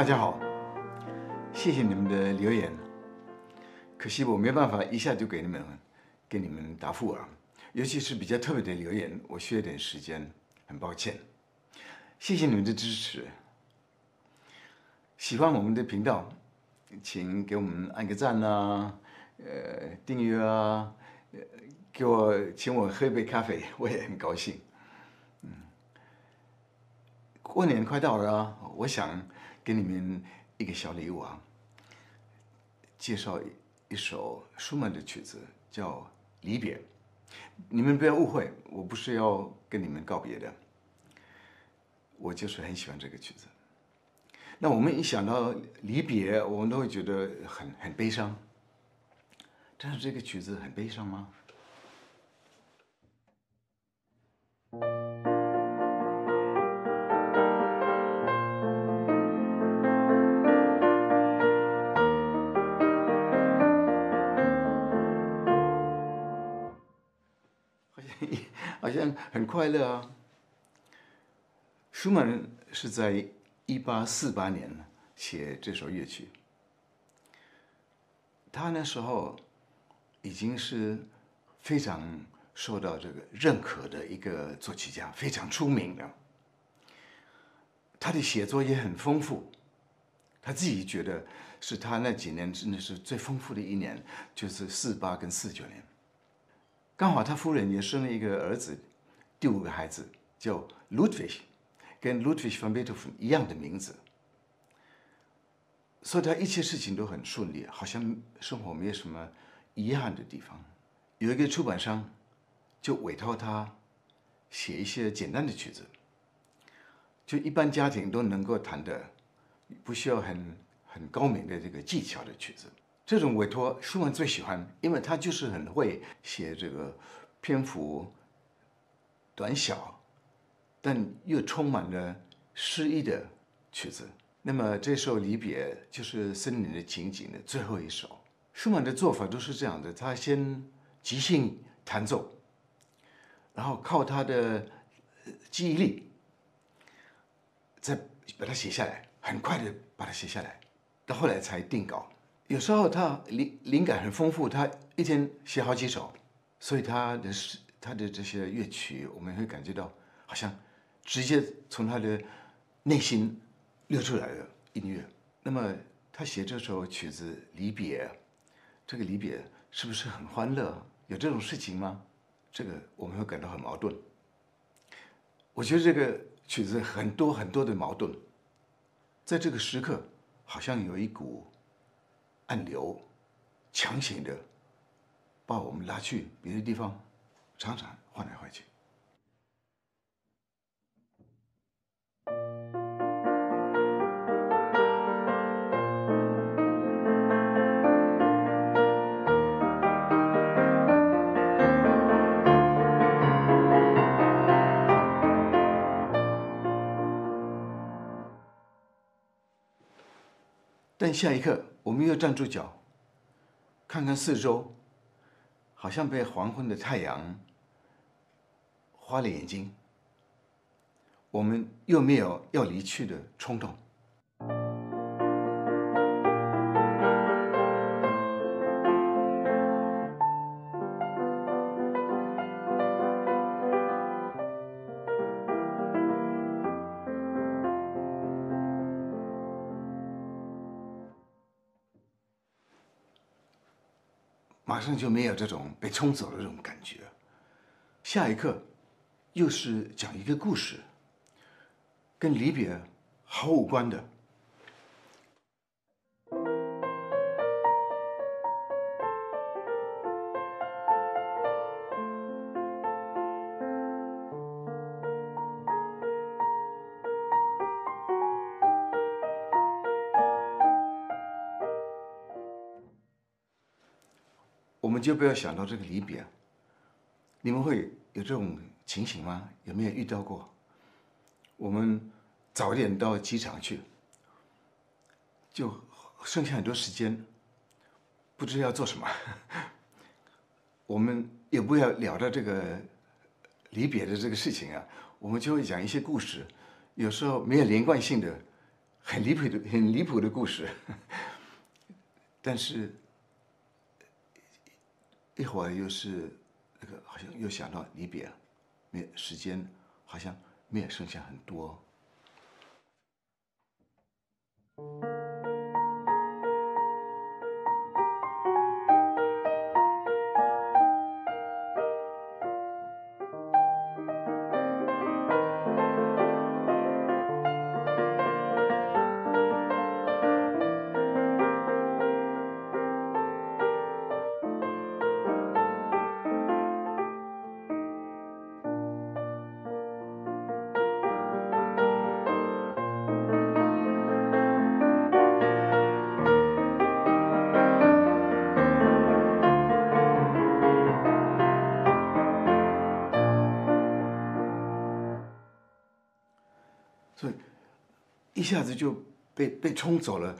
大家好，谢谢你们的留言。可惜我没办法一下就给你们给你们答复啊，尤其是比较特别的留言，我需要点时间，很抱歉。谢谢你们的支持。喜欢我们的频道，请给我们按个赞呐，呃，订阅啊，呃，给我请我喝一杯咖啡，我也很高兴。嗯，过年快到了啊，我想给你们一个小礼物啊，介绍一首舒曼的曲子，叫《离别》。你们不要误会，我不是要跟你们告别的，我就是很喜欢这个曲子。那我们一想到离别，我们都会觉得很很悲伤。但是这个曲子很悲伤吗？好像很快乐啊。舒曼是在一八四八年写这首乐曲，他那时候已经是非常受到这个认可的一个作曲家，非常出名的。他的写作也很丰富，他自己觉得是他那几年真的是最丰富的一年，就是四八跟四九年。刚好他夫人也生了一个儿子，第五个孩子叫 Ludwig，跟 Ludwig van Beethoven 一样的名字，所以他一切事情都很顺利，好像生活没有什么遗憾的地方。有一个出版商就委托他写一些简单的曲子，就一般家庭都能够弹的，不需要很很高明的这个技巧的曲子。这种委托舒曼最喜欢，因为他就是很会写这个篇幅短小，但又充满了诗意的曲子。那么这首离别就是森林的情景的最后一首。舒曼的做法都是这样的：他先即兴弹奏，然后靠他的记忆力再把它写下来，很快的把它写下来，到后来才定稿。有时候他灵灵感很丰富，他一天写好几首，所以他的诗、他的这些乐曲，我们会感觉到好像直接从他的内心流出来的音乐。那么他写这首曲子《离别》，这个离别是不是很欢乐？有这种事情吗？这个我们会感到很矛盾。我觉得这个曲子很多很多的矛盾，在这个时刻好像有一股。暗流，强行的把我们拉去别的地方，常常换来换去。但下一刻，我们又站住脚，看看四周，好像被黄昏的太阳花了眼睛。我们又没有要离去的冲动。就没有这种被冲走的这种感觉。下一刻，又是讲一个故事，跟离别毫无关的。们就不要想到这个离别。你们会有这种情形吗？有没有遇到过？我们早点到机场去，就剩下很多时间，不知要做什么。我们也不要聊到这个离别的这个事情啊，我们就会讲一些故事，有时候没有连贯性的很离谱的、很离谱的故事，但是一会儿又是那个，好像又想到离别，没时间，好像没有剩下很多。一下子就被被冲走了，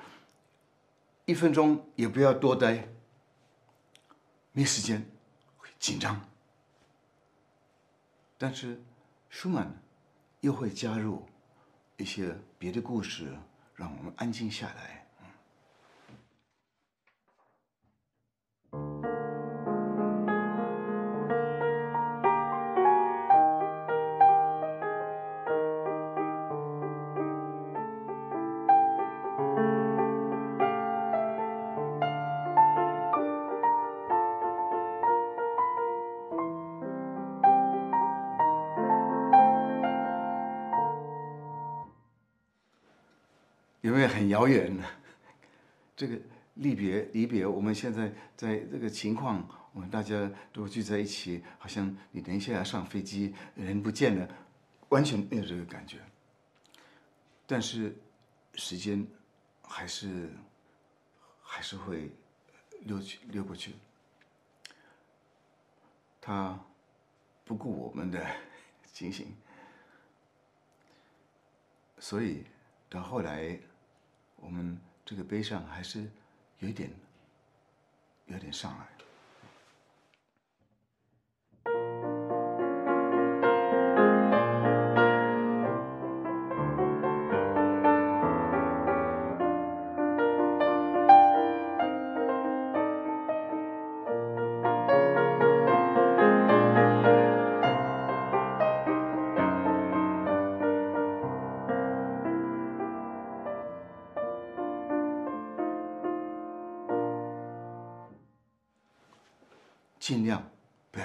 一分钟也不要多待，没时间，会紧张。但是舒曼又会加入一些别的故事，让我们安静下来。遥远呢？这个离别，离别，我们现在在这个情况，我们大家都聚在一起，好像你等一下要上飞机，人不见了，完全没有这个感觉。但是时间还是还是会溜去溜过去，他不顾我们的情形，所以到后来。我们这个悲伤还是有一点，有点上来。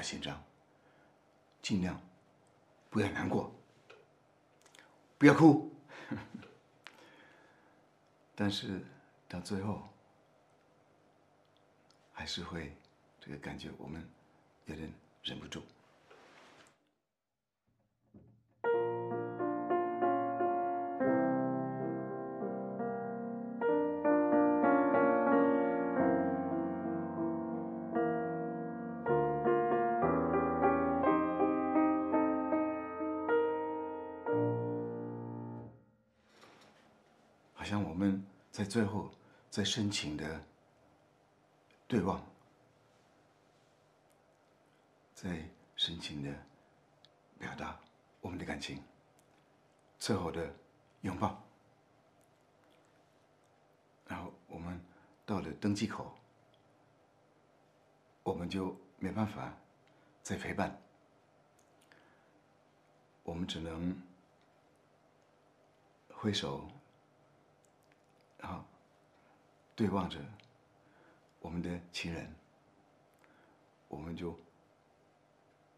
紧张，尽量不要难过，不要哭。但是到最后，还是会这个感觉，我们有点忍不住。最后在深情的对望，在深情的表达我们的感情，最后的拥抱，然后我们到了登机口，我们就没办法再陪伴，我们只能挥手。然后对望着我们的亲人，我们就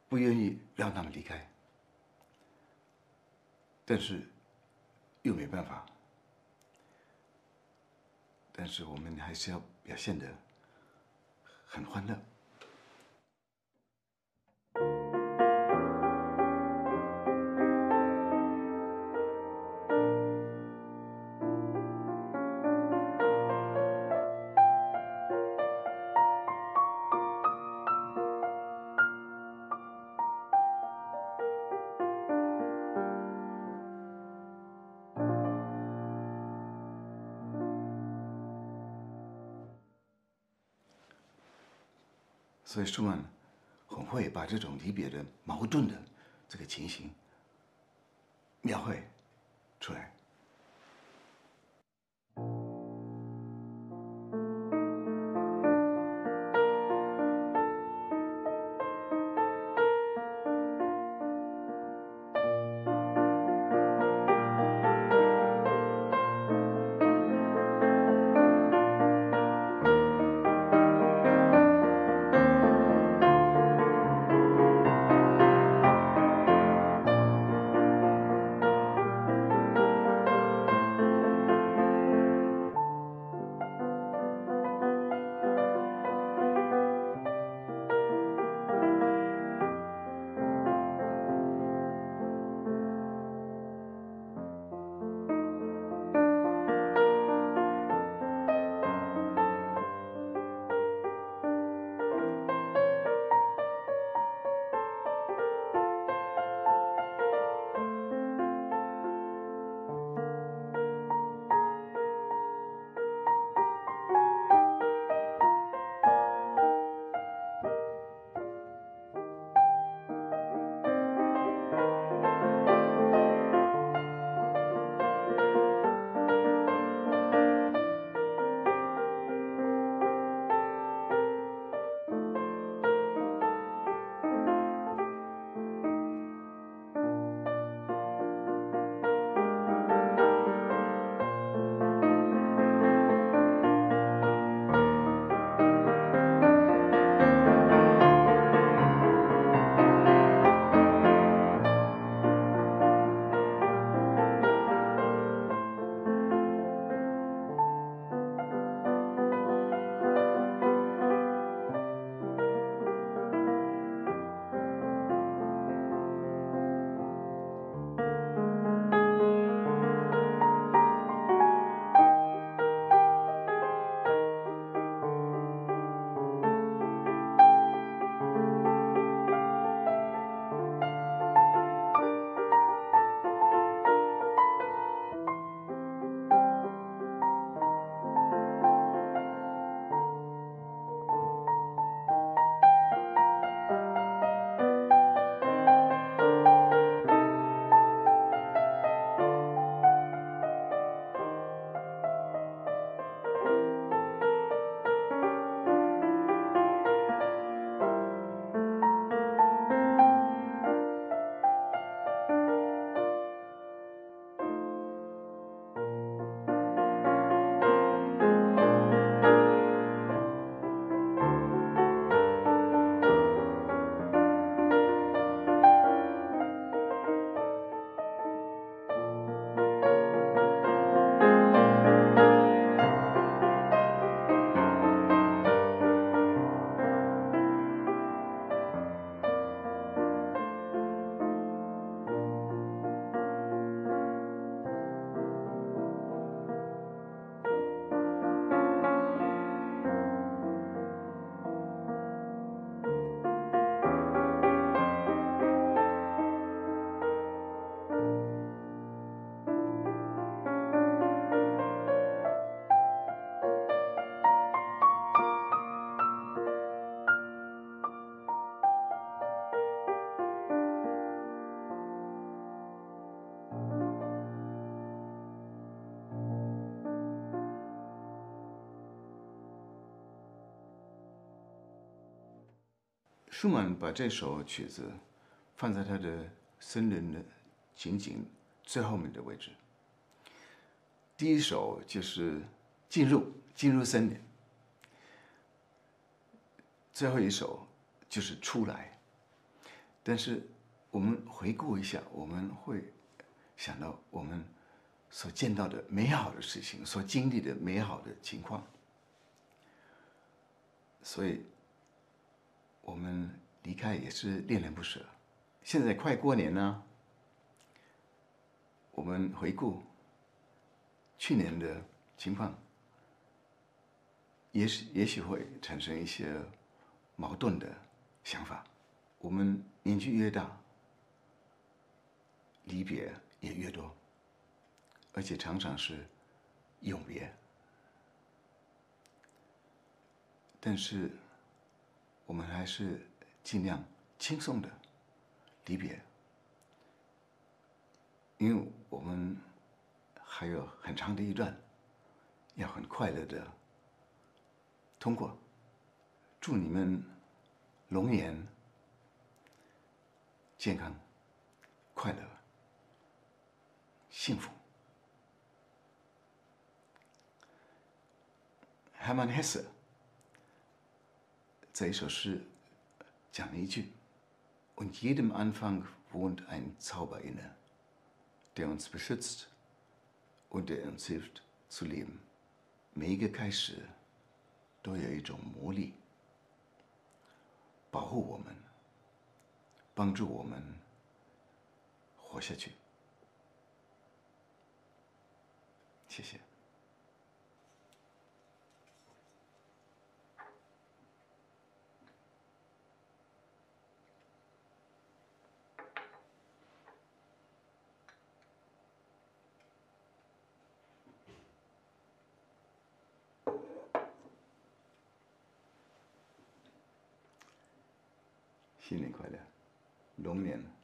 不愿意让他们离开，但是又没办法，但是我们还是要表现的很欢乐。所以舒曼很会把这种离别的矛盾的这个情形描绘舒曼把这首曲子放在他的森林的仅仅最后面的位置。第一首就是进入进入森林，最后一首就是出来。但是我们回顾一下，我们会想到我们所见到的美好的事情，所经历的美好的情况。所以，我们离开也是恋恋不舍。现在快过年了，我们回顾去年的情况，也许也许会产生一些矛盾的想法。我们年纪越大，离别也越多，而且常常是永别。但是，我们还是尽量轻松的离别，因为我们还有很长的一段要很快乐的通过。祝你们龙年健康、快乐、幸福。Hermann Hesse。在一首诗讲了一句：“Und jedem Anfang wohnt ein Zauber inne, der uns beschützt und der uns hilft zu leben。”每一个开始都有一种魔力，保护我们，帮助我们活下去。谢谢。 新年快乐，龙年。